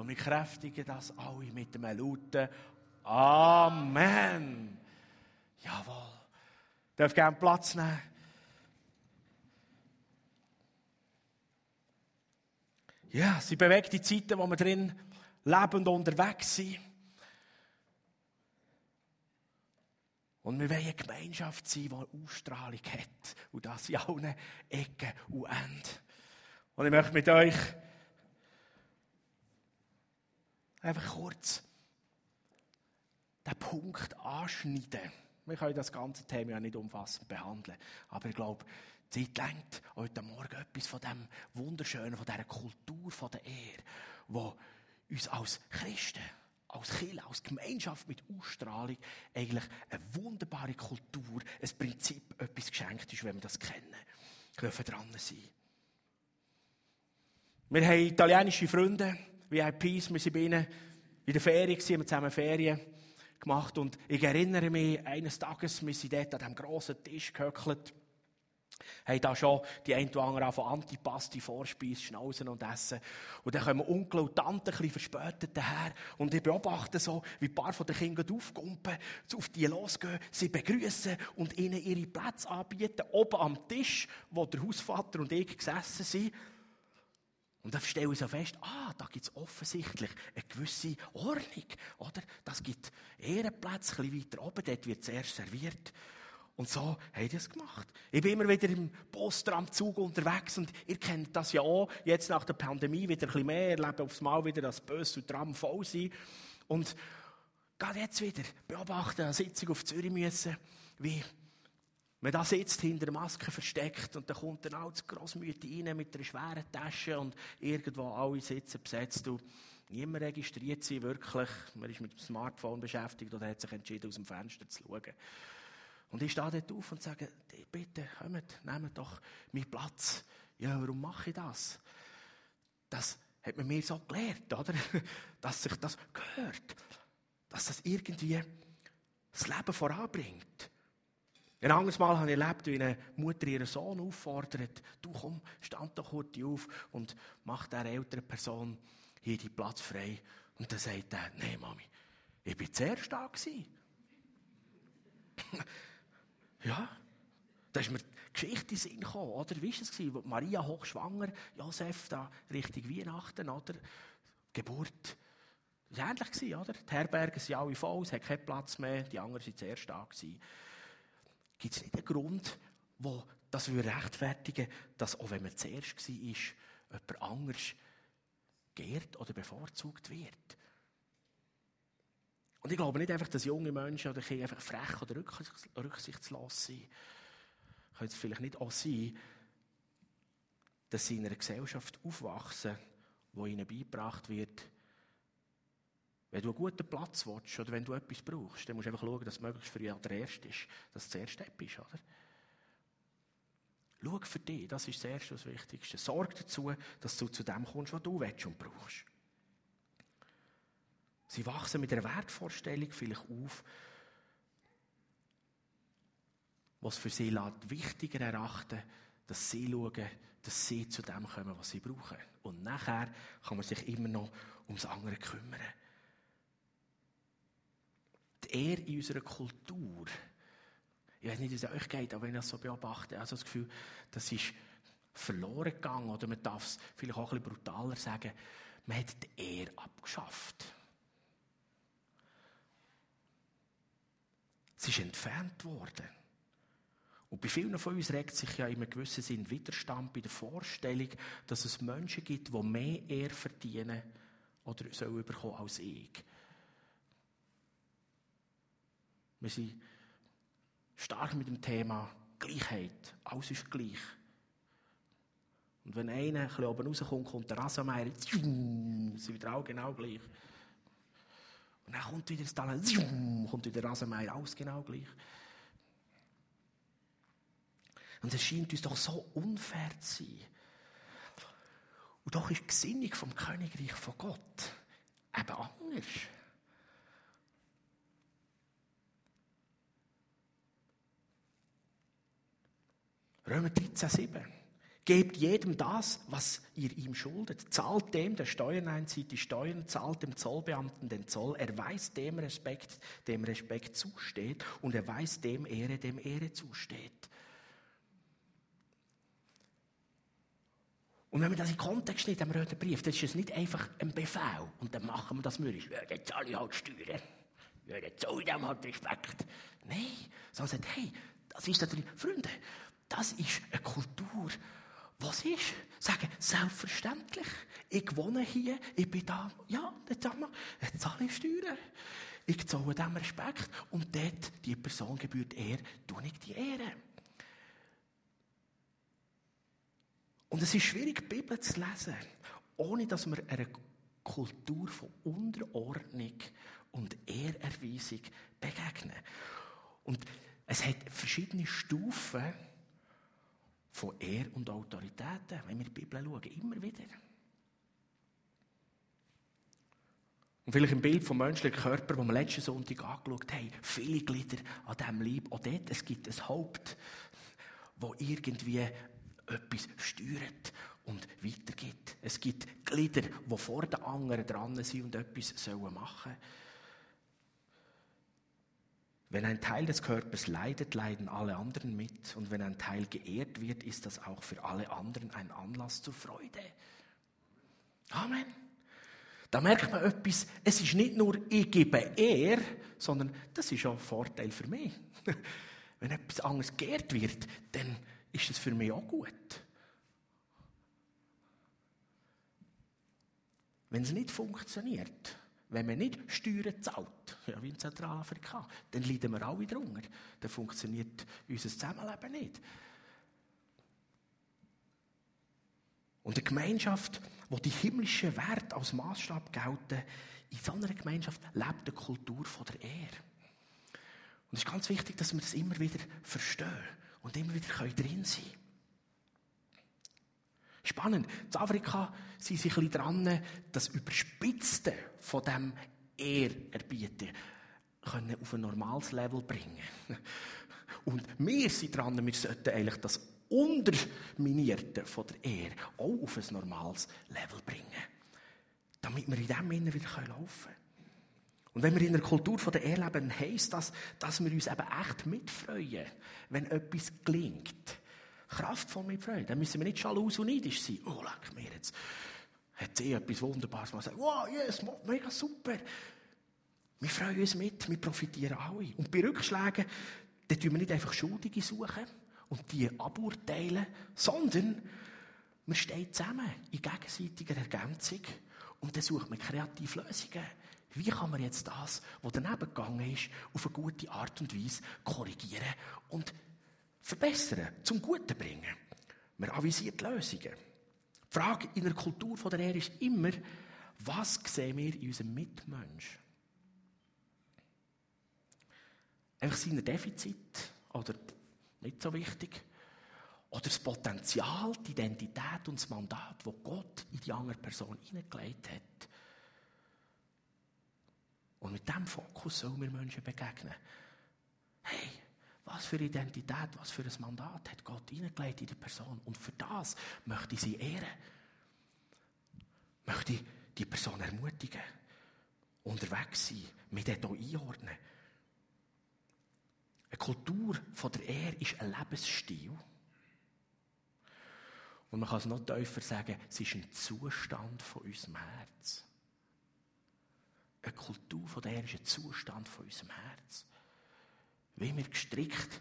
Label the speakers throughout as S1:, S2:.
S1: Und wir kräftigen das alle mit einem lauten Amen. Jawohl. Darf gerne Platz nehmen. Ja, sie bewegt die Zeiten, wo wir drin lebend unterwegs sind. Und wir wollen eine Gemeinschaft sein, die Ausstrahlung hat. Und das in allen Ecken und Enden. Und ich möchte mit euch einfach kurz den Punkt anschneiden. Wir können das ganze Thema ja nicht umfassend behandeln. Aber ich glaube, die Zeit lenkt heute Morgen etwas von dem Wunderschönen, von dieser Kultur von der Ehre, wo uns als Christen, als Kirche, als Gemeinschaft mit Ausstrahlung eigentlich eine wunderbare Kultur, ein Prinzip, etwas geschenkt ist, wenn wir das kennen. Wir dürfen dran sein. Wir haben italienische Freunde, VIPs, wir sind bei ihnen in der Ferien, wir haben zusammen Ferien gemacht und ich erinnere mich, eines Tages, wir sind dort an diesem grossen Tisch gehöckelt, haben da schon die ein oder andere von Antipasti, Vorspeise, Schnauzen und Essen. Und dann kommen Onkel und Tante ein bisschen verspätet daher. Und ich beobachte so, wie ein paar von den Kindern aufkumpen, auf die losgehen, sie begrüßen und ihnen ihre Plätze anbieten, oben am Tisch, wo der Hausvater und ich gesessen sind. Und dann stelle ich so fest, ah, da gibt es offensichtlich eine gewisse Ordnung, oder? Das gibt Ehrenplätze, ein bisschen weiter oben, dort wird zuerst serviert. Und so haben die es gemacht. Ich bin immer wieder im Bus, Tram, Zug unterwegs und ihr kennt das ja auch. Jetzt nach der Pandemie wieder ein bisschen mehr, erleben aufs Mal wieder, dass Bus und Tram voll sind. Und gerade jetzt wieder beobachten, eine Sitzung auf Zürich müssen, wie man da sitzt, hinter der Maske versteckt und dann kommt ein altes Grossmütter rein mit einer schweren Tasche und irgendwo alle sitzen besetzt. Und niemand registriert sie wirklich. Man ist mit dem Smartphone beschäftigt oder hat sich entschieden, aus dem Fenster zu schauen. Und ich stehe dort auf und sage, bitte, kommt, nehmt doch meinen Platz. Ja, warum mache ich das? Das hat man mir so gelernt, oder? Dass sich das gehört. Dass das irgendwie das Leben voranbringt. Ein anderes Mal habe ich erlebt, wie eine Mutter ihren Sohn auffordert, du komm, stand doch kurz auf und mach der älteren Person hier die Platz frei. Und dann sagt er, nein, Mami, ich bin zuerst da ja, da ist mir die Geschichte in Sinn gekommen, oder? Wie war es? Maria hochschwanger, Josef da Richtung Weihnachten, oder? Geburt. Das war ähnlich, oder? Die Herbergen sind alle voll, es hat keinen Platz mehr, die anderen waren zuerst da. Gibt es nicht einen Grund, wo das rechtfertigen, dass auch wenn man zuerst war, jemand anders geehrt oder bevorzugt wird? Und ich glaube nicht einfach, dass junge Menschen oder Kinder einfach frech oder rücksichtslos sind. Könnte es vielleicht nicht auch sein, dass sie in einer Gesellschaft aufwachsen, wo ihnen beigebracht wird, wenn du einen guten Platz willst oder wenn du etwas brauchst, dann musst du einfach schauen, dass es möglichst für dich der Erste ist, dass es der erste ist, oder? Schau für dich, das ist das Erste, das Wichtigste. Sorge dazu, dass du zu dem kommst, was du willst und brauchst. Sie wachsen mit einer Wertvorstellung vielleicht auf, was für sie wichtiger erachten, dass sie schauen, dass sie zu dem kommen, was sie brauchen. Und nachher kann man sich immer noch ums andere kümmern die Ehre in unserer Kultur, ich weiß nicht, wie es euch geht, aber wenn ich das so beobachte, also das Gefühl, das ist verloren gegangen, oder man darf es vielleicht auch ein bisschen brutaler sagen, man hat die Ehre abgeschafft. Es ist entfernt worden. Und bei vielen von uns regt sich ja in einem gewissen Sinn Widerstand bei der Vorstellung, dass es Menschen gibt, die mehr Ehre verdienen oder sollen bekommen als ich. Wir sind stark mit dem Thema Gleichheit. Alles ist gleich. Und wenn einer ein bisschen oben rauskommt, kommt der Rasenmeier, sind wieder auch genau gleich. Und dann kommt wieder das Talent, kommt wieder der Rasenmeier, alles genau gleich. Und es scheint uns doch so unfair zu sein. Und doch ist die Gesinnung vom Königreich von Gott eben anders. Römer 13, 7. Gebt jedem das, was ihr ihm schuldet. Zahlt dem, der Steuern einzieht, die Steuern, zahlt dem Zollbeamten den Zoll. Erweist dem Respekt, dem Respekt zusteht und erweist dem Ehre, dem Ehre zusteht. Und wenn man das in Kontext nicht am roten Brief, dann ist es nicht einfach ein Befehl und dann machen wir das mürrisch. Ja, dann zahle ich halt Steuern. Ja, dann zahle ich dem halt Respekt. Nein, sondern sagt, hey, das ist drin. Freunde, das ist eine Kultur, was ist? Sagen, selbstverständlich. Ich wohne hier, ich bin da. Ja, jetzt zahle ich Steuern. Ich zahle dem Respekt. Und dort, die Person gebührt Ehre, tue ich die Ehre. Und es ist schwierig, die Bibel zu lesen, ohne dass wir einer Kultur von Unterordnung und Ehrerweisung begegnen. Und es hat verschiedene Stufen von Ehr und Autoritäten, wenn wir die Bibel schauen, immer wieder. Und vielleicht im Bild vom menschlichen Körper, das wir letzten Sonntag angeschaut haben, viele Glieder an diesem Leib. Auch dort, es gibt ein Haupt, das irgendwie etwas steuert und weitergibt. Es gibt Glieder, die vor den anderen dran sind und etwas machen sollen. Wenn ein Teil des Körpers leidet, leiden alle anderen mit. Und wenn ein Teil geehrt wird, ist das auch für alle anderen ein Anlass zur Freude. Amen. Da merkt man etwas, es ist nicht nur, ich gebe Ehr, sondern das ist auch ein Vorteil für mich. Wenn etwas anderes geehrt wird, dann ist es für mich auch gut. Wenn es nicht funktioniert, wenn man nicht Steuern zahlt, ja, wie in Zentralafrika, dann leiden wir alle drunter. Dann funktioniert unser Zusammenleben nicht. Und eine Gemeinschaft, wo die himmlischen Werte als Maßstab gelten, in so einer Gemeinschaft lebt eine Kultur von der Ehre. Und es ist ganz wichtig, dass wir das immer wieder verstehen und immer wieder drin sein können. Spannend. In Afrika sind sie ein bisschen dran, das Überspitzte von dem Ehrerbieten können auf ein normales Level bringen. Und wir sind dran, wir sollten eigentlich das Unterminierte von der Ehre auch auf ein normales Level bringen. Damit wir in dem Innen wieder laufen können. Und wenn wir in einer Kultur der Ehre leben, heisst das, dass wir uns eben echt mitfreuen, wenn etwas gelingt kraftvoll mit Freude. Dann müssen wir nicht schalus und neidisch sein. Oh, leck mir jetzt. Hat sie etwas Wunderbares gemacht. Wow, yes, mega super. Wir freuen uns mit, wir profitieren alle. Und bei Rückschlägen, dann tun wir nicht einfach Schuldige suchen und die aburteilen, sondern wir stehen zusammen in gegenseitiger Ergänzung und dann sucht man kreative Lösungen. Wie kann man jetzt das, was daneben gegangen ist, auf eine gute Art und Weise korrigieren und verbessern, zum Guten bringen. Man avisiert Lösungen. Die Frage in der Kultur der Ehre ist immer, was sehen wir in unserem Mitmensch? Einfach seine Defizit oder nicht so wichtig? Oder das Potenzial, die Identität und das Mandat, das Gott in die andere Person hineingelegt hat. Und mit diesem Fokus sollen wir Menschen begegnen. Hey, was für Identität, was für ein Mandat hat Gott hineingelegt in die Person. Und für das möchte ich sie ehren. Möchte ich die Person ermutigen. Unterwegs sein, mich dort einordnen. Eine Kultur von der Ehre ist ein Lebensstil. Und man kann es noch tiefer sagen, es ist ein Zustand von unserem Herz. Eine Kultur von der Ehre ist ein Zustand von unserem Herz wie wir gestrickt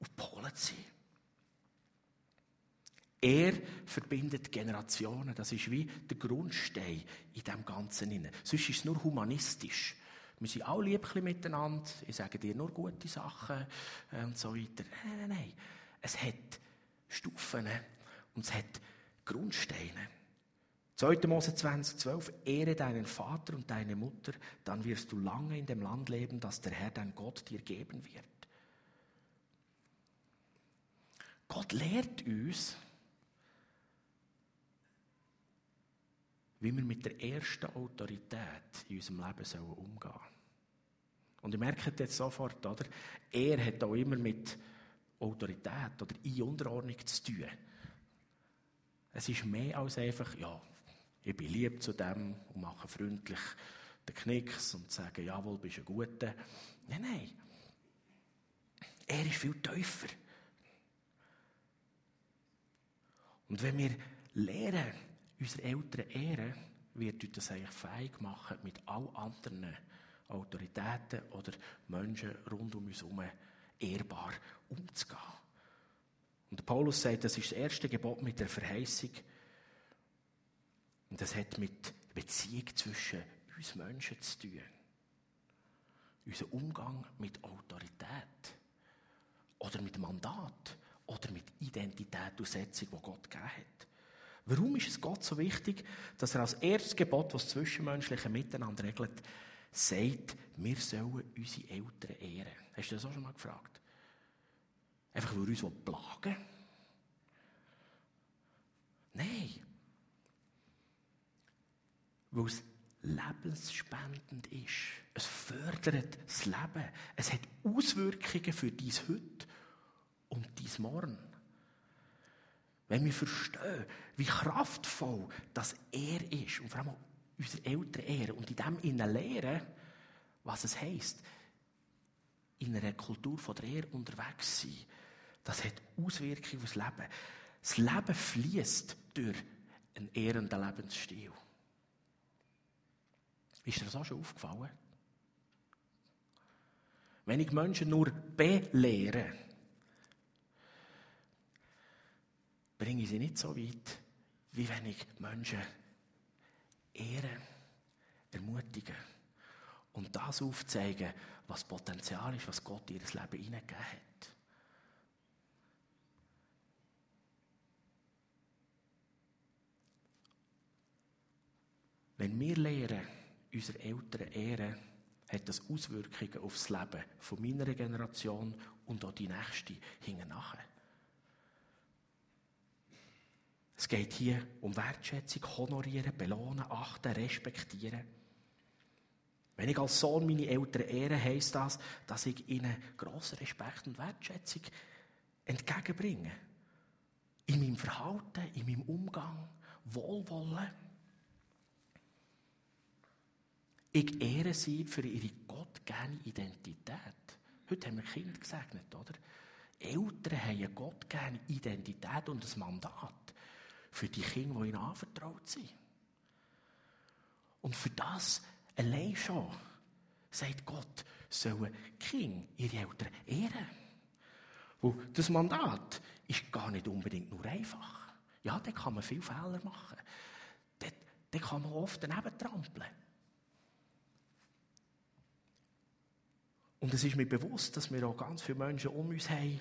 S1: auf Polen sind. Er verbindet Generationen. Das ist wie der Grundstein in dem Ganzen. Sonst ist es nur humanistisch. Wir sind alle lieb miteinander. Ich sage dir nur gute Sachen äh, und so weiter. Nein, nein, nein. Es hat Stufen und es hat Grundsteine. 2. Mose 20, 12. Ehre deinen Vater und deine Mutter, dann wirst du lange in dem Land leben, das der Herr dein Gott dir geben wird. Gott lehrt uns, wie wir mit der ersten Autorität in unserem Leben umgehen sollen. Und ihr merkt jetzt sofort, oder? Er hat auch immer mit Autorität oder in zu tun. Es ist mehr als einfach, ja, ich bin lieb zu dem und mache freundlich den Knicks und sage, jawohl, bist du ein Guter. Nein, nein. Er ist viel tiefer. Und wenn wir lernen, unsere Eltern ehren, wird uns das eigentlich fähig machen, mit all anderen Autoritäten oder Menschen rund um uns herum ehrbar umzugehen. Und Paulus sagt, das ist das erste Gebot mit der Verheißung. Und das hat mit Beziehung zwischen uns Menschen zu tun. Unser Umgang mit Autorität oder mit Mandat oder mit Identität und Setzung, die Gott gegeben hat. Warum ist es Gott so wichtig, dass er als erstes Gebot, das zwischenmenschliche Miteinander regelt, sagt, wir sollen unsere Eltern ehren? Hast du das auch schon mal gefragt? Einfach weil wir uns plagen Nein. Weil es lebensspendend ist. Es fördert das Leben. Es hat Auswirkungen für dein Heute und dein Morgen. Wenn wir verstehen, wie kraftvoll das er ist und vor allem unsere Eltern ehren und in dem ihnen lehren, was es heisst, in einer Kultur von der Ehre unterwegs sein, das hat Auswirkungen aufs Leben. Das Leben fließt durch einen ehrenden Lebensstil. Ist dir das auch schon aufgefallen? Wenn ich Menschen nur belehre, bringe ich sie nicht so weit, wie wenn ich Menschen ehren, ermutigen und das aufzeigen, was Potenzial ist, was Gott in ihr Leben hineingegeben hat. Wenn wir lernen, unsere Eltern ehren, hat das Auswirkungen auf das Leben von meiner Generation und auch die nächste hinten nachher. Es geht hier um Wertschätzung, honorieren, belohnen, achten, respektieren. Wenn ich als Sohn meine Eltern ehre, heisst das, dass ich ihnen grossen Respekt und Wertschätzung entgegenbringe. In meinem Verhalten, in meinem Umgang, Wohlwollen. Ich ehre sie für ihre gottgegebene Identität. Heute haben wir Kinder gesegnet, oder? Eltern haben eine gottgegebene Identität und ein Mandat für die Kinder, die ihnen anvertraut sind. Und für das allein schon, sagt Gott, sollen Kinder ihre Eltern ehren. Und das Mandat ist gar nicht unbedingt nur einfach. Ja, da kann man viele Fehler machen. Da kann man oft daneben trampeln. Und es ist mir bewusst, dass wir auch ganz viele Menschen um uns haben,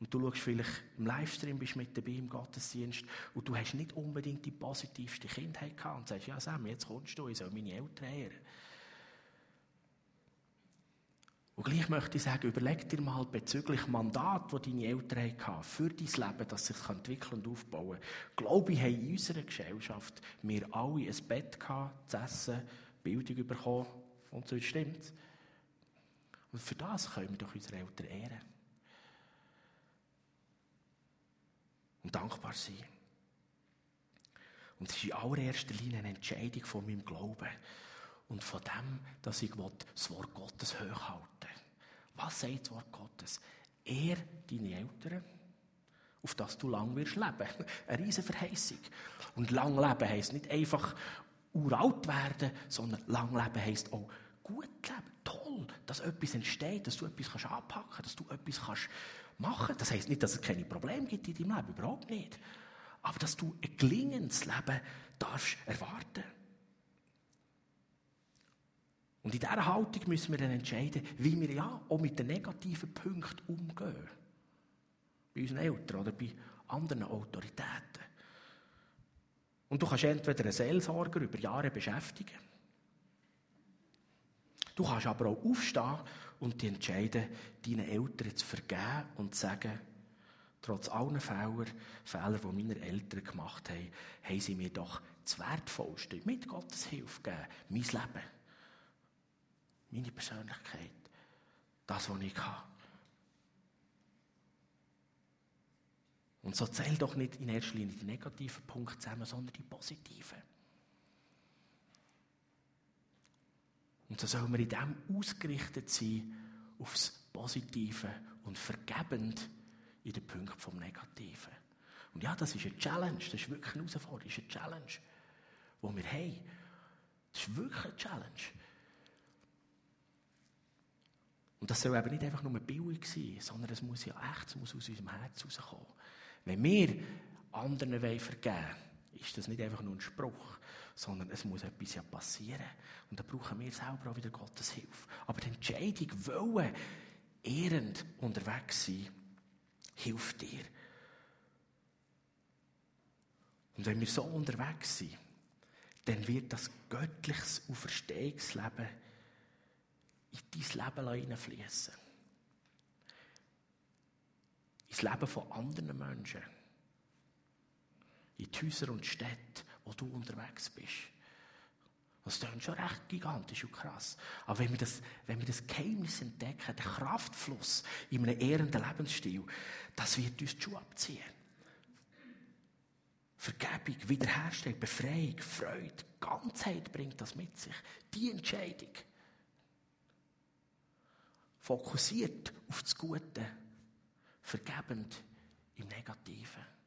S1: und du schaust vielleicht im Livestream, bist mit dabei im Gottesdienst und du hast nicht unbedingt die positivste Kindheit gehabt und sagst, ja Sam, jetzt kommst du, ich soll meine Eltern ehren. Und gleich möchte ich sagen, überleg dir mal bezüglich Mandat, das deine Eltern hatten, für dein Leben, dass sich entwickeln und aufbauen kann. Glaube ich, haben in unserer Gesellschaft wir alle ein Bett gehabt, zu essen, Bildung bekommen und so stimmt. Und für das können wir doch unsere Eltern ehren. Und dankbar sein. Und es ist in allererster Linie eine Entscheidung von meinem Glauben und von dem, dass ich das Wort Gottes hochhalte. Was sagt das Wort Gottes? Er, deine Eltern, auf das du lang wirst leben. Eine riesige Verheißung. Und lang leben heisst nicht einfach uralt werden, sondern lang leben heisst auch gut leben. Toll, dass etwas entsteht, dass du etwas anpacken kannst, dass du etwas kannst machen. Das heißt nicht, dass es keine Probleme gibt in deinem Leben, überhaupt nicht. Aber dass du ein gelingendes Leben darfst erwarten. Und in dieser Haltung müssen wir dann entscheiden, wie wir ja auch mit den negativen Punkten umgehen. Bei unseren Eltern oder bei anderen Autoritäten. Und du kannst entweder einen Seelsorger über Jahre beschäftigen. Du kannst aber auch aufstehen und die entscheiden, deinen Eltern zu vergeben und zu sagen, trotz allen Fehler, Fehler, die meine Eltern gemacht haben, haben sie mir doch das Wertvollste mit Gottes Hilfe gegeben. Mein Leben. Meine Persönlichkeit. Das, was ich habe. Und so zähl doch nicht in erster Linie die negativen Punkte zusammen, sondern die positiven. Und so sollen wir in dem ausgerichtet sein aufs Positive und vergebend in den Punkten vom Negativen. Und ja, das ist eine Challenge, das ist wirklich eine Herausforderung, das ist eine Challenge, die wir haben. Das ist wirklich eine Challenge. Und das soll eben nicht einfach nur billig sein, sondern es muss ja echt, muss aus unserem Herz rauskommen. Wenn wir anderen vergeben wollen, ist das nicht einfach nur ein Spruch, sondern es muss etwas ja passieren. Und da brauchen wir selber auch wieder Gottes Hilfe. Aber die Entscheidung, wollen ehrend unterwegs sein, hilft dir. Und wenn wir so unterwegs sind, dann wird das göttliches Auferstehungsleben in dein Leben hineinfließen. Ins Leben von anderen Menschen. In die Häuser und Städte, wo du unterwegs bist. Das klingt schon recht gigantisch und krass. Aber wenn wir das, wenn wir das Geheimnis entdecken, den Kraftfluss in einem ehrenden Lebensstil, das wird uns die Schuhe abziehen. Vergebung, Wiederherstellung, Befreiung, Freude, Ganzheit bringt das mit sich. Die Entscheidung. Fokussiert auf das Gute, vergebend im Negativen.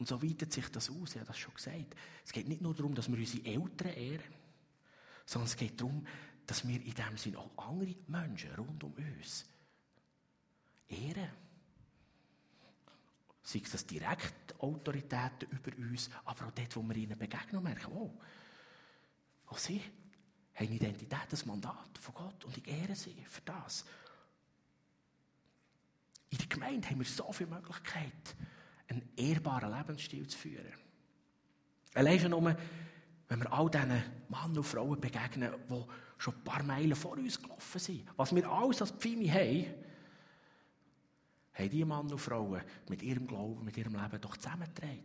S1: Und so weitet sich das aus, ich habe das schon gesagt. Es geht nicht nur darum, dass wir unsere Eltern ehren, sondern es geht darum, dass wir in dem Sinne auch andere Menschen rund um uns ehren. Sei es das direkt Autoritäten über uns, aber auch dort, wo wir ihnen begegnen merken, oh, auch sie haben Identität, das Mandat von Gott und ich ehre sie für das. In der Gemeinde haben wir so viele Möglichkeiten, einen ehrbaren Lebensstil zu führen. Allein schon nur, wenn wir all diesen Männern und Frauen begegnen, die schon ein paar Meilen vor uns gelaufen sind. Was wir alles als Pfimi haben, haben diese Männer und Frauen mit ihrem Glauben, mit ihrem Leben doch zusammengetragen.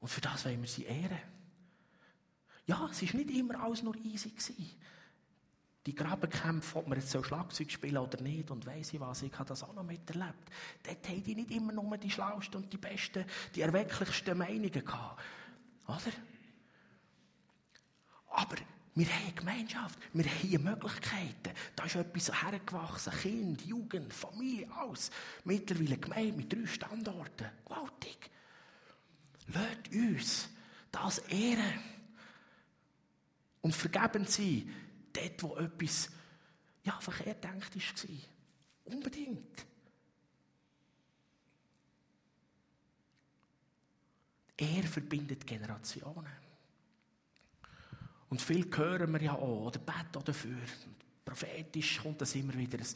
S1: Und für das wollen wir sie ehren. Ja, es war nicht immer alles nur easy. Gewesen. Die Grabenkämpfe, ob man jetzt so Schlagzeug spielen oder nicht und weiss ich was, ich habe das auch noch miterlebt. Dort haben die nicht immer nur die schlauesten und die besten, die erwecklichsten Meinungen gehabt. Oder? Aber wir haben eine Gemeinschaft, wir haben Möglichkeiten. Da ist etwas hergewachsen. Kind, Jugend, Familie, alles. Mittlerweile Gemeinde mit drei Standorten. Gewaltig. Lasst uns das ehren. Und vergeben sie dort, wo etwas ja, verkehrt denkt war. Unbedingt. Er verbindet Generationen. Und viel hören wir ja auch, oder beten dafür. Prophetisch kommt das immer wieder. Es,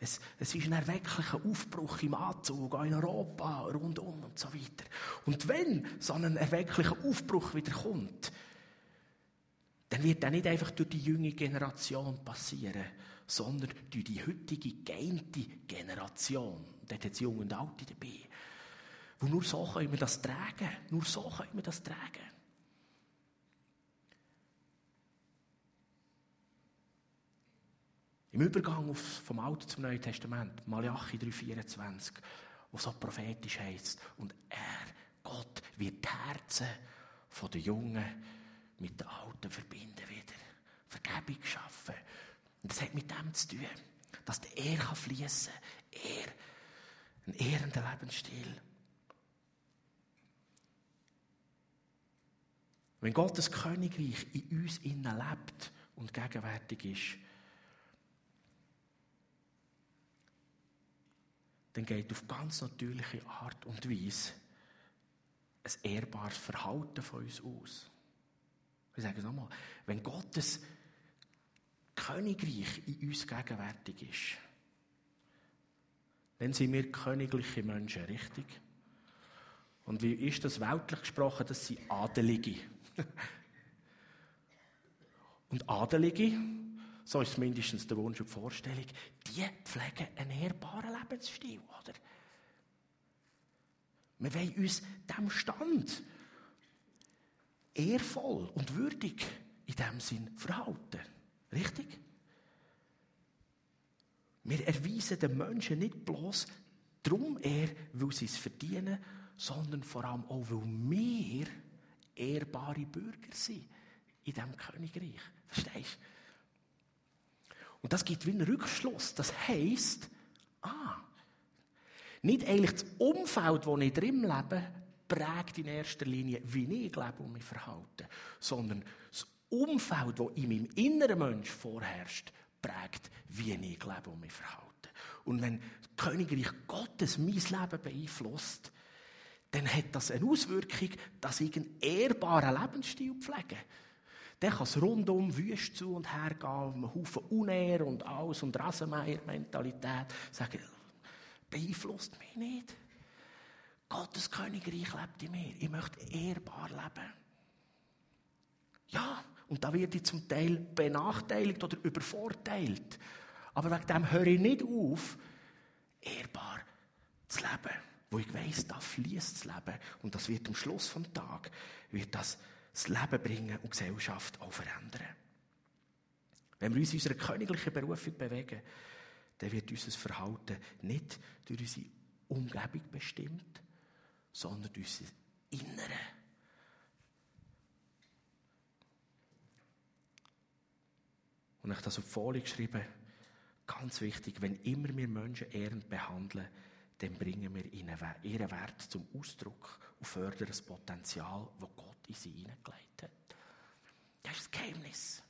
S1: es, es ist ein erwecklicher Aufbruch im Anzug, auch in Europa, rundum und so weiter. Und wenn so ein erwecklicher Aufbruch wieder kommt, dann wird das nicht einfach durch die junge Generation passieren, sondern durch die heutige geeinte Generation. Dort hat es Junge und Alte dabei. Wo nur so können wir das tragen. Nur so können wir das tragen. Im Übergang vom Alten zum Neuen Testament, Malachi 3,24, wo so prophetisch heißt, und er, Gott, wird die Herzen der Jungen mit den Alten verbinden wieder. Vergebung schaffen. Und das hat mit dem zu tun, dass der Er fließen kann. Er, ein ehrender Lebensstil. Wenn Gottes Königreich in uns innen lebt und gegenwärtig ist, dann geht auf ganz natürliche Art und Weise ein ehrbares Verhalten von uns aus. Ich sage es nochmal, wenn Gottes Königreich in uns gegenwärtig ist, dann sind wir königliche Menschen, richtig? Und wie ist das weltlich gesprochen? Das sind Adelige. und Adelige so ist mindestens der Wunsch und die Vorstellung, die pflegen einen ehrbaren Lebensstil, oder? Wir wollen uns dem Stand ehrvoll und würdig in dem Sinn verhalten. Richtig? Wir erweisen den Menschen nicht bloß darum eher, weil sie es verdienen, sondern vor allem auch, weil wir ehrbare Bürger sind in diesem Königreich. Verstehst du? Und das gibt wie einen Rückschluss. Das heisst, ah, nicht eigentlich das Umfeld, wo ich drin lebe, prägt in erster Linie, wie ich lebe und mich verhalte, sondern das Umfeld, das in meinem inneren Mensch vorherrscht, prägt, wie ich lebe und mich verhalte. Und wenn das Königreich Gottes mein Leben beeinflusst, dann hat das eine Auswirkung, dass ich einen ehrbaren Lebensstil pflege. Dann kann es rundum wüst zu und her gehen, einen Haufen Unehr und alles und Rasenmeier-Mentalität. Sagen, beeinflusst mich nicht. Gottes Königreich lebt in mir. Ich möchte ehrbar leben. Ja, und da werde ich zum Teil benachteiligt oder übervorteilt. Aber wegen dem höre ich nicht auf, ehrbar zu leben. Wo ich weiss, da fließt das Leben. Und das wird am Schluss des Tages wird das, das Leben bringen und die Gesellschaft auch verändern. Wenn wir uns in unserer königlichen Berufung bewegen, dann wird unser Verhalten nicht durch unsere Umgebung bestimmt, sondern unser Innere. Und ich habe das auf die Folie geschrieben, ganz wichtig, wenn immer wir Menschen ehrend behandeln, dann bringen wir ihnen ihren Wert zum Ausdruck und fördern das Potenzial, das Gott in sie hineingelegt hat. Das ist das Geheimnis.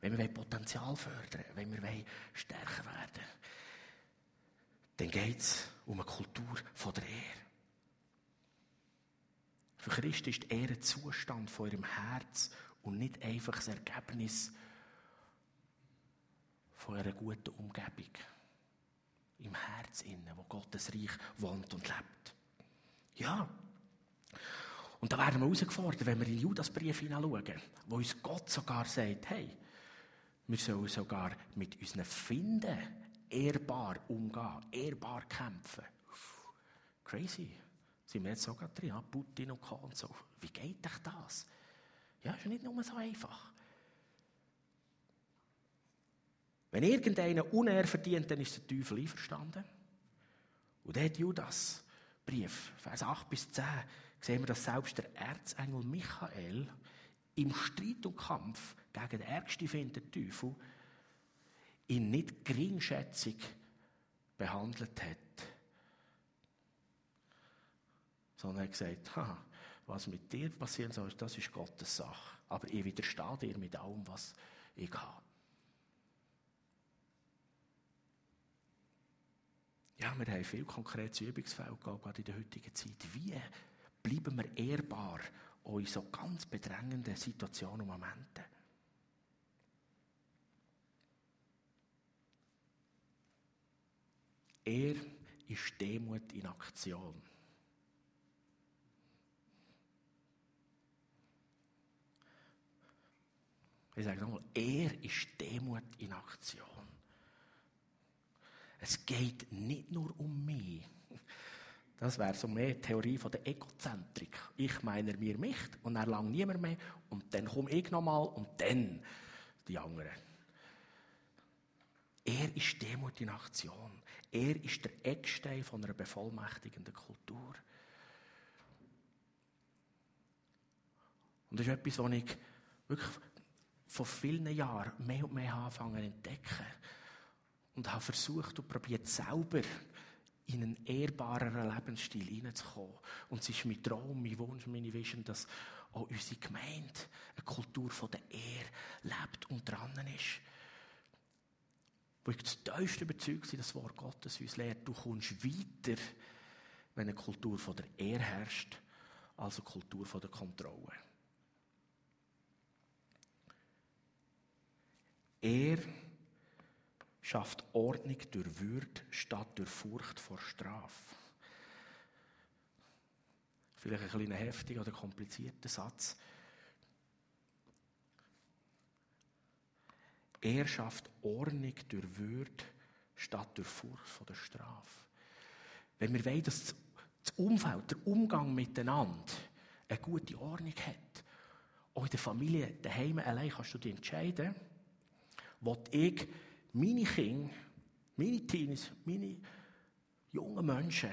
S1: Wenn wir Potenzial fördern wenn wir stärker werden dann geht es um eine Kultur von der Ehre. Für Christus ist die Ehre Zustand von ihrem Herz und nicht einfach das Ergebnis von einer guten Umgebung. Im Herz innen, wo Gottes Reich wohnt und lebt. Ja. Und da werden wir herausgefordert, wenn wir in Judasbrief hineinschauen, wo uns Gott sogar sagt, hey, wir sollen sogar mit unseren Finden ehrbar umgehen, ehrbar kämpfen. Crazy. Sind wir jetzt sogar drin, ja? Putin und Co. so. Wie geht euch das? Ja, ist nicht nur so einfach. Wenn irgendeiner Unehr verdient, dann ist der Teufel einverstanden. Und hat Judas, Brief, Vers 8 bis 10, sehen wir, dass selbst der Erzengel Michael im Streit und Kampf gegen den ärgsten Find, den Teufel, ihn nicht geringschätzig behandelt hat. Sondern er hat gesagt, Haha, was mit dir passieren soll, das ist Gottes Sache. Aber ich widerstehe dir mit allem, was ich habe. Ja, wir haben viel konkretes Übungsfeld gerade in der heutigen Zeit. Wie bleiben wir ehrbar in so ganz bedrängenden Situationen und Momenten? Er ist Demut in Aktion. Ich sage nochmal, er ist Demut in Aktion. Es geht nicht nur um mich. Das wäre so mehr die Theorie von der Egozentrik. Ich meine mir mich und dann lang niemand mehr und dann komme ich nochmal und dann die anderen. Er ist Demut in Aktion. Er ist der Eckstein von einer bevollmächtigenden Kultur. Und das ist etwas, was ich wirklich vor vielen Jahren mehr und mehr anfangen zu entdecken und habe versucht und probiert selber in einen ehrbareren Lebensstil hineinzukommen. Und es ist mein Traum, mein Wunsch, meine Vision, dass auch unsere Gemeinde eine Kultur von der Ehre lebt und dran ist. Wo ich zutiefst überzeugt bin, das Wort Gottes uns lehrt, du kommst weiter, wenn eine Kultur von der Ehre herrscht, als eine Kultur von der Kontrolle. Er schafft Ordnung durch Würde statt durch Furcht vor Strafe. Vielleicht ein kleiner heftiger oder komplizierter Satz. Er schafft Ordnung durch Würde statt durch Furcht vor der Strafe. Wenn wir wollen, dass das Umfeld, der Umgang miteinander eine gute Ordnung hat, auch in der Familie, daheim allein kannst du dich entscheiden, will ich meine Kinder meine Teenies, meine jungen Menschen,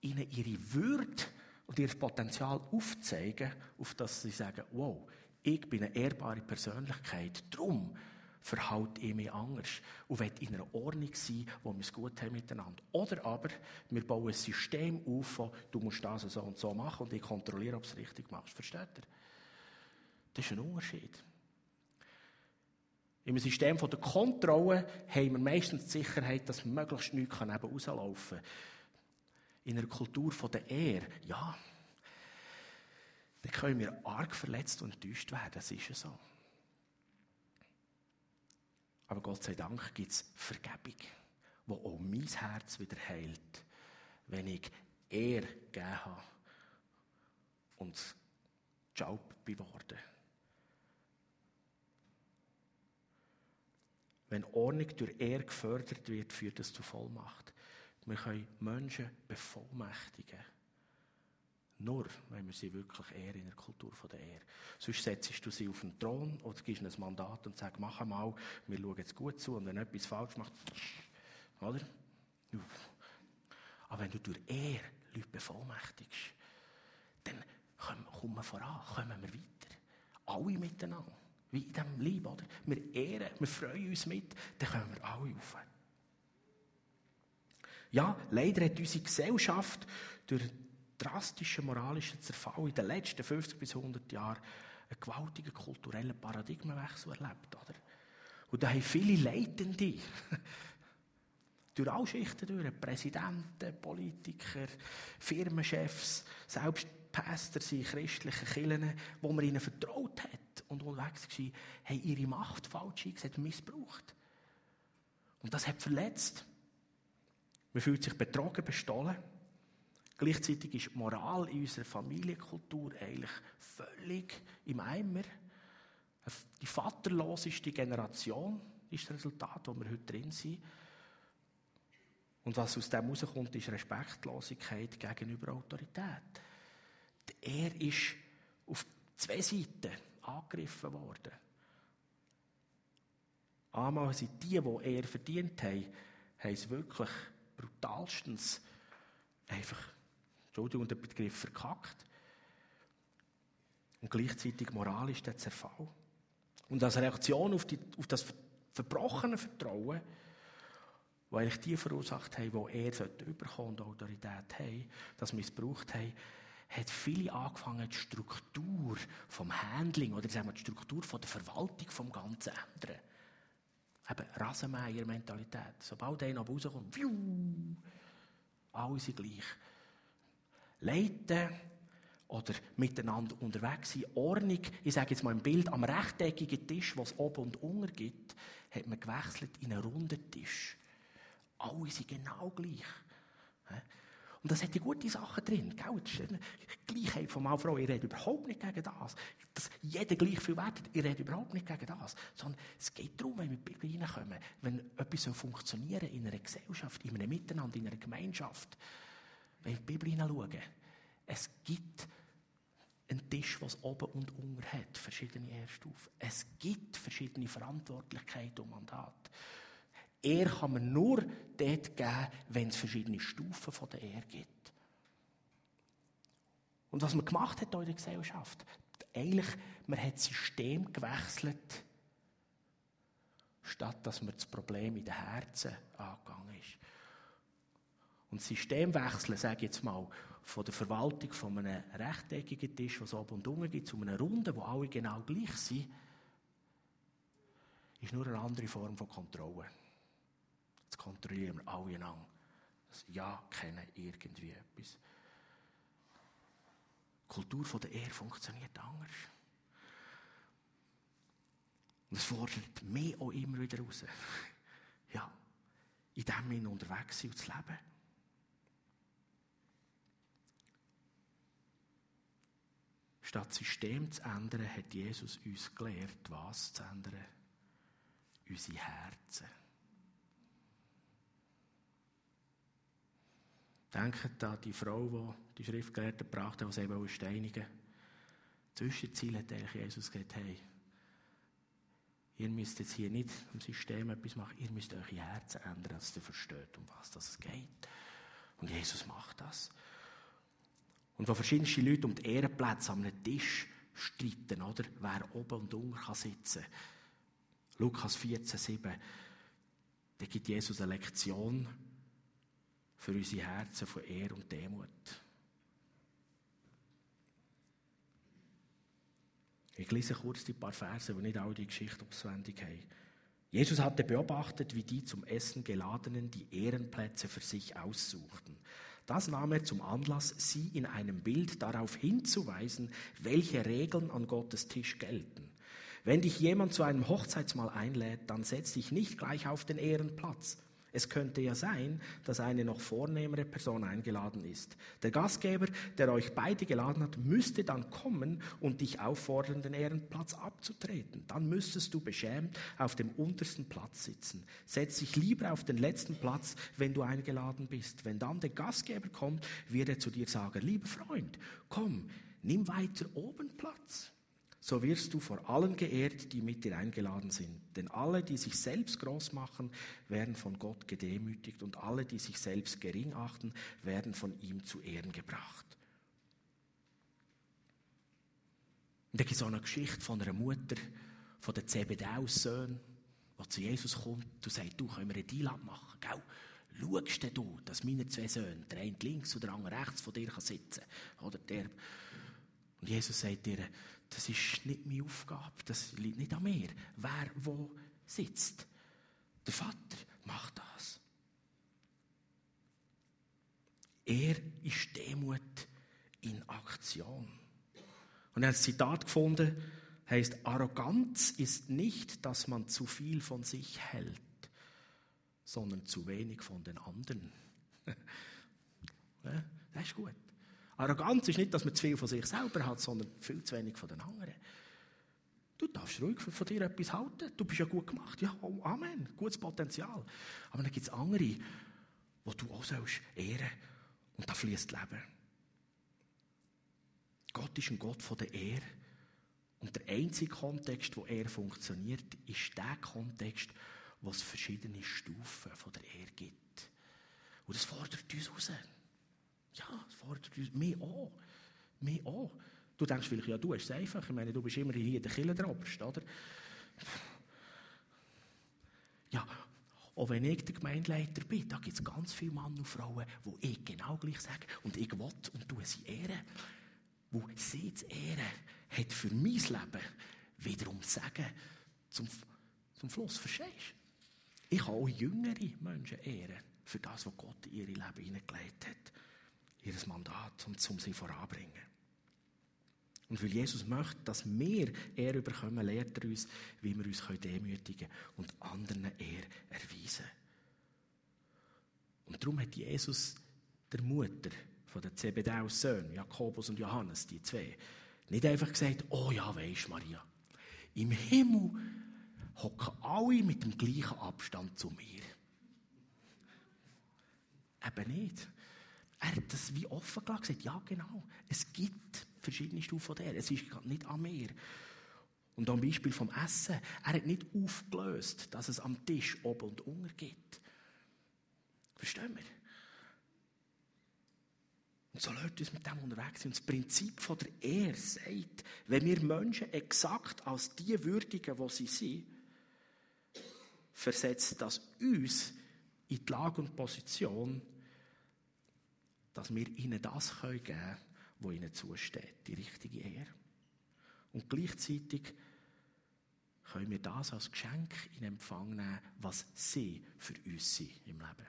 S1: ihnen ihre Würde und ihr Potenzial aufzeigen, auf das sie sagen, wow, ich bin eine ehrbare Persönlichkeit, darum verhalte ich mich anders und will in einer Ordnung sein, wo wir es gut haben miteinander. Oder aber, wir bauen ein System auf, wo du musst das so und so machen und ich kontrolliere, ob du es richtig machst. Versteht ihr? Das ist ein Unterschied. Im System der Kontrolle haben wir meistens die Sicherheit, dass möglichst nichts neben rauslaufen kann. In einer Kultur der Ehre, ja, dann können wir arg verletzt und enttäuscht werden. Das ist ja so. Aber Gott sei Dank gibt es Vergebung, die auch mein Herz wieder heilt, wenn ich Ehre gegeben habe und Job geworden. Wenn Ordnung durch Ehre gefördert wird, führt das zu Vollmacht. Wir können Menschen bevollmächtigen. Nur, wenn wir sie wirklich ehren in der Kultur der Ehre. Sonst setzt du sie auf den Thron oder gibst ihnen ein Mandat und sagst, mach mal, wir schauen jetzt gut zu und wenn etwas falsch macht, oder? Aber wenn du durch Ehre Leute bevollmächtigst, dann kommen wir voran, kommen wir weiter. Alle miteinander. Wie in diesem Lieb, oder? Wir ehren, wir freuen uns mit, dann kommen wir alle auf. Ja, leider hat unsere Gesellschaft durch drastischen moralischen Zerfall in den letzten 50 bis 100 Jahren einen gewaltigen kulturellen Paradigmenwechsel erlebt. Oder? Und da haben viele Leitende durch alle Schichten durch, Präsidenten, Politiker, Firmenchefs, selbst Päster in christlichen Kirchen, wo man ihnen vertraut hat und unterwegs war, haben ihre Macht falsch eingesetzt, missbraucht. Und das hat verletzt. Man fühlt sich betrogen, bestohlen. Gleichzeitig ist die Moral in unserer Familienkultur eigentlich völlig im Eimer. Die vaterloseste Generation ist das Resultat, wo wir heute drin sind. Und was aus dem herauskommt, ist Respektlosigkeit gegenüber Autorität. Er ist auf zwei Seiten angegriffen worden. Einmal sind die, die er verdient haben, haben es wirklich brutalstens einfach, Entschuldigung, den Begriff verkackt. Und gleichzeitig moralisch der Zerfall. Und als Reaktion auf, die, auf das verbrochene Vertrauen, das eigentlich die verursacht haben, die er überkommen und Autorität haben, das missbraucht haben, hat viele angefangen, die Struktur vom Handling oder sagen wir, die Struktur von der Verwaltung vom Ganzen zu ändern. Eben Rasenmäher-Mentalität. Sobald einer rauskommt, wiu, alle sind gleich. Leiten oder miteinander unterwegs sein. Ordnung, ich sage jetzt mal im Bild, am rechteckigen Tisch, was oben und unten gibt, hat man gewechselt in einen runden Tisch. Alle sind genau gleich. Und das hat die gute Sachen drin. Gell? Gleichheit von Mann und Frau. Ich rede überhaupt nicht gegen das. Dass jeder gleich viel wert Ich rede überhaupt nicht gegen das. Sondern es geht darum, wenn wir in die Bibel reinkommen, wenn etwas funktionieren in einer Gesellschaft, in einem Miteinander, in einer Gemeinschaft. Wenn wir in die Bibel hineinschauen, es gibt einen Tisch, was oben und unten hat, verschiedene Erstufen. Es gibt verschiedene Verantwortlichkeiten und Mandate. Er kann man nur dort geben, wenn es verschiedene Stufen von der Ehre gibt. Und was man gemacht hat in der Gesellschaft, eigentlich, man hat das System gewechselt, statt dass man das Problem in den Herzen angegangen ist. Und das Systemwechseln, sage ich jetzt mal, von der Verwaltung von einem rechteckigen Tisch, was oben und unten gibt, zu einer Runde, wo alle genau gleich sind, ist nur eine andere Form von Kontrolle. Jetzt kontrollieren wir alle einander. Das Ja kennen irgendwie etwas. Die Kultur der Ehre funktioniert anders. Und es fordert mich auch immer wieder raus. Ja, in dem wir unterwegs sind und zu leben. Statt das System zu ändern, hat Jesus uns gelehrt, was zu ändern? Unsere Herzen. Denkt an die Frau, die die Schriftgelehrten gebracht hat, die sie steinigen. Zwischenziel hat eigentlich Jesus gesagt, hey, ihr müsst jetzt hier nicht im System etwas machen, ihr müsst eure Herzen ändern, dass ihr versteht, um was das geht. Und Jesus macht das. Und wo verschiedenste Leute um die Ehrenplätze einem Tisch streiten, oder? Wer oben und unten kann sitzen. Lukas 14, 7. Da gibt Jesus eine Lektion für unsere Herzen von Ehr und Demut. Ich lese kurz die paar Verse, die nicht alle die Geschichte auswendig haben. Jesus hatte beobachtet, wie die zum Essen geladenen die Ehrenplätze für sich aussuchten. Das nahm er zum Anlass, sie in einem Bild darauf hinzuweisen, welche Regeln an Gottes Tisch gelten. Wenn dich jemand zu einem Hochzeitsmahl einlädt, dann setz dich nicht gleich auf den Ehrenplatz, es könnte ja sein, dass eine noch vornehmere Person eingeladen ist. Der Gastgeber, der euch beide geladen hat, müsste dann kommen und dich auffordern, den Ehrenplatz abzutreten. Dann müsstest du beschämt auf dem untersten Platz sitzen. Setz dich lieber auf den letzten Platz, wenn du eingeladen bist. Wenn dann der Gastgeber kommt, wird er zu dir sagen, lieber Freund, komm, nimm weiter oben Platz so wirst du vor allen geehrt, die mit dir eingeladen sind. Denn alle, die sich selbst groß machen, werden von Gott gedemütigt und alle, die sich selbst gering achten, werden von ihm zu Ehren gebracht. Und da gibt es auch eine Geschichte von einer Mutter, von den Zebedeus-Söhnen, die zu Jesus kommt und sagt, du, können wir einen Deal abmachen, gell? Schaust du, dass meine zwei Söhne, der eine links oder der andere rechts von dir sitzen kann? Oder der... Und Jesus sagt ihr, das ist nicht meine Aufgabe, das liegt nicht an mir. Wer wo sitzt. Der Vater macht das. Er ist Demut in Aktion. Und er hat ein Zitat gefunden, heißt: Arroganz ist nicht, dass man zu viel von sich hält, sondern zu wenig von den anderen. das ist gut. Arroganz ist nicht, dass man zu viel von sich selber hat, sondern viel zu wenig von den anderen. Du darfst ruhig von dir etwas halten. Du bist ja gut gemacht. Ja, oh, Amen. Gutes Potenzial. Aber dann gibt es andere, die du auch sollst ehren Und da fließt Leben. Gott ist ein Gott von der Ehre. Und der einzige Kontext, wo er funktioniert, ist der Kontext, wo es verschiedene Stufen von der Ehre gibt. Und das fordert uns raus. Ja, es fordert uns, mehr auch. Mehr auch. Du denkst vielleicht, ja, du hast es einfach. Ich meine, du bist immer hier der Killer Oberst, oder? Ja, auch wenn ich der Gemeindeleiter bin, da gibt es ganz viele Männer und Frauen, die ich genau gleich sage und ich will und tue sie ehren. Wo sie zu ehren, hat für mein Leben wiederum Sagen zum, zum Fluss. Verstehst? Ich kann auch jüngere Menschen ehren für das, was Gott in ihr Leben hineingelegt hat ihr Mandat und zum sie voranbringen. Und weil Jesus möchte, dass wir Ehre überkommen, lehrt er uns, wie wir uns demütigen und anderen Ehre erweisen. Und darum hat Jesus der Mutter von den Zebedeus Söhnen, Jakobus und Johannes, die zwei, nicht einfach gesagt, oh ja, weisst Maria, im Himmel hocken alle mit dem gleichen Abstand zu mir. Eben nicht. Er hat das wie offen gesagt. Ja, genau. Es gibt verschiedene Stufen der. Es ist nicht an mir. Und am Beispiel vom Essen. Er hat nicht aufgelöst, dass es am Tisch oben und unten gibt. Verstehen wir? Und so Leute uns mit dem unterwegs sind. Und das Prinzip von der Ehre sagt, wenn wir Menschen exakt als die würdigen, wo sie sind, versetzt das uns in die Lage und Position, dass wir ihnen das geben können, was ihnen zusteht, die richtige Ehre. Und gleichzeitig können wir das als Geschenk in Empfang nehmen, was sie für uns sind im Leben.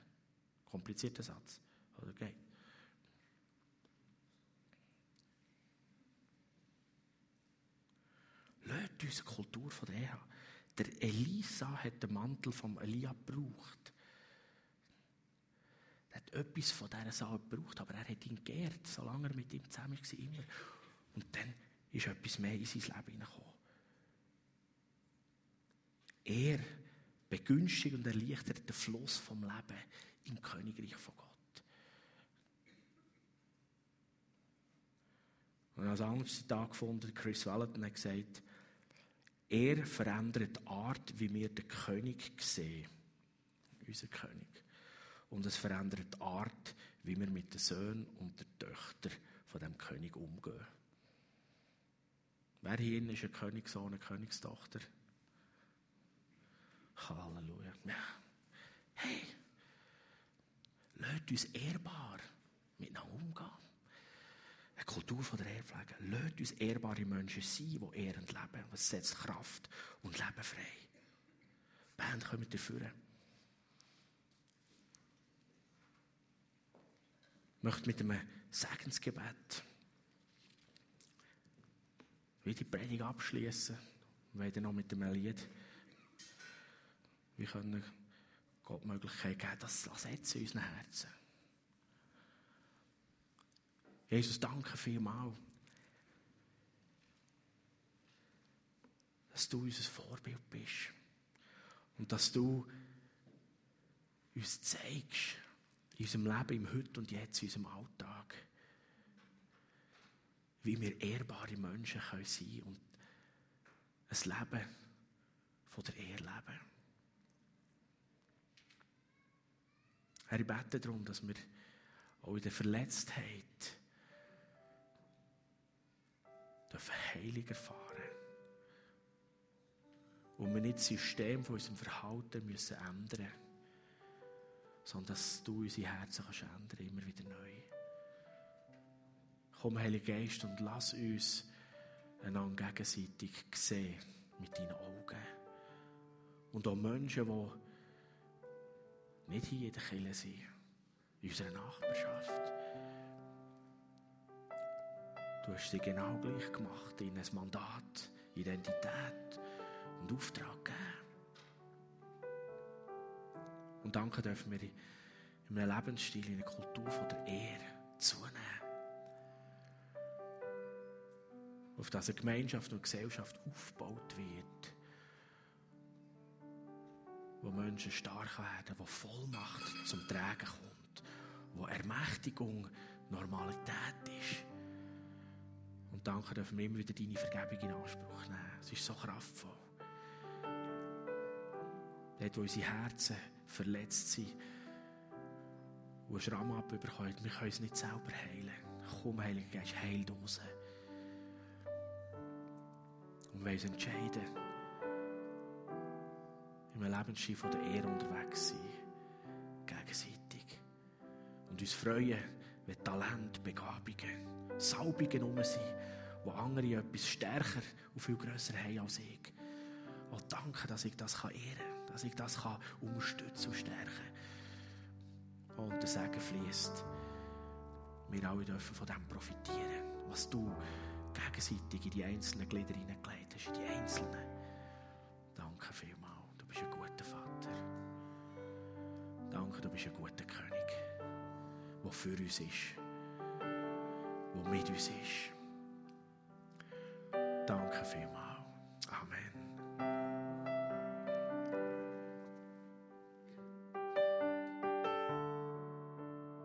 S1: Komplizierter Satz, oder geht? Lasst uns Kultur von der haben. Der Elisa hat den Mantel vom Elia gebraucht. Er hat etwas von dieser Sache gebraucht, aber er hat ihn geehrt, solange er mit ihm zusammen war. Immer. Und dann ist etwas mehr in sein Leben hineingekommen. Er begünstigt und erleichtert den Fluss vom Leben im Königreich von Gott. Und als anderes Zitat gefunden, Chris Valentin hat gesagt, Er verändert die Art, wie wir den König sehen. Unser König. Und es verändert die Art, wie wir mit den Söhnen und den Töchtern von dem König umgehen. Wer hier ist ein Königssohn, eine Königstochter? Halleluja. Ja. Hey, lasst uns ehrbar miteinander umgehen. Eine Kultur von der Ehrpflege. Lasst uns ehrbare Menschen sein, die ehrend leben. Was setzt Kraft und Leben frei. Band kommt dafür. Möchte mit einem Segensgebet wie die Predigt abschließen. Wir werden noch mit dem Lied. Wir können Gott die Möglichkeit geben, das zu setzen in unseren Herzen. Jesus, danke vielmals, dass du unser Vorbild bist und dass du uns zeigst, in unserem Leben, im Heute und Jetzt, in unserem Alltag, wie wir ehrbare Menschen können sein und ein Leben von der Ehre leben. Herr, ich bete darum, dass wir auch in der Verletztheit dürfen Heilung erfahren und wir nicht das System von unserem Verhalten müssen ändern sondern dass du unsere Herzen kannst ändern, immer wieder neu. Komm, Heiliger Geist, und lass uns einander gegenseitig sehen mit deinen Augen. Und auch Menschen, die nicht hier in der Kirche sind, in unserer Nachbarschaft. Du hast sie genau gleich gemacht, ihnen ein Mandat, Identität und Auftrag gegeben. Und danke dürfen wir in einem Lebensstil, in einer Kultur von der Ehre zunehmen. Auf das eine Gemeinschaft und Gesellschaft aufgebaut wird, wo Menschen stark werden, wo Vollmacht zum Tragen kommt, wo Ermächtigung Normalität ist. Und danke dürfen wir immer wieder deine Vergebung in Anspruch nehmen. Es ist so kraftvoll. Dort, wo unsere Herzen verletzt sind und einen Schramm abbekommen, wir können es nicht selber heilen. Komm, Heiliger Geist, heil uns. Und wir uns entscheiden, in einem Lebensstil von der Ehre unterwegs sein, gegenseitig. Und uns freuen, wenn Talent, Begabungen, Salbungen um sind, wo andere etwas stärker und viel grösser haben als ich. Und danke, dass ich das ehren kann dass ich das kann unterstützen und stärken kann. Und der Segen fließt. Wir alle dürfen von dem profitieren, was du gegenseitig in die einzelnen Glieder hineingelegt hast, in die einzelnen. Danke vielmals. Du bist ein guter Vater. Danke, du bist ein guter König, der für uns ist, der mit uns ist. Danke vielmals.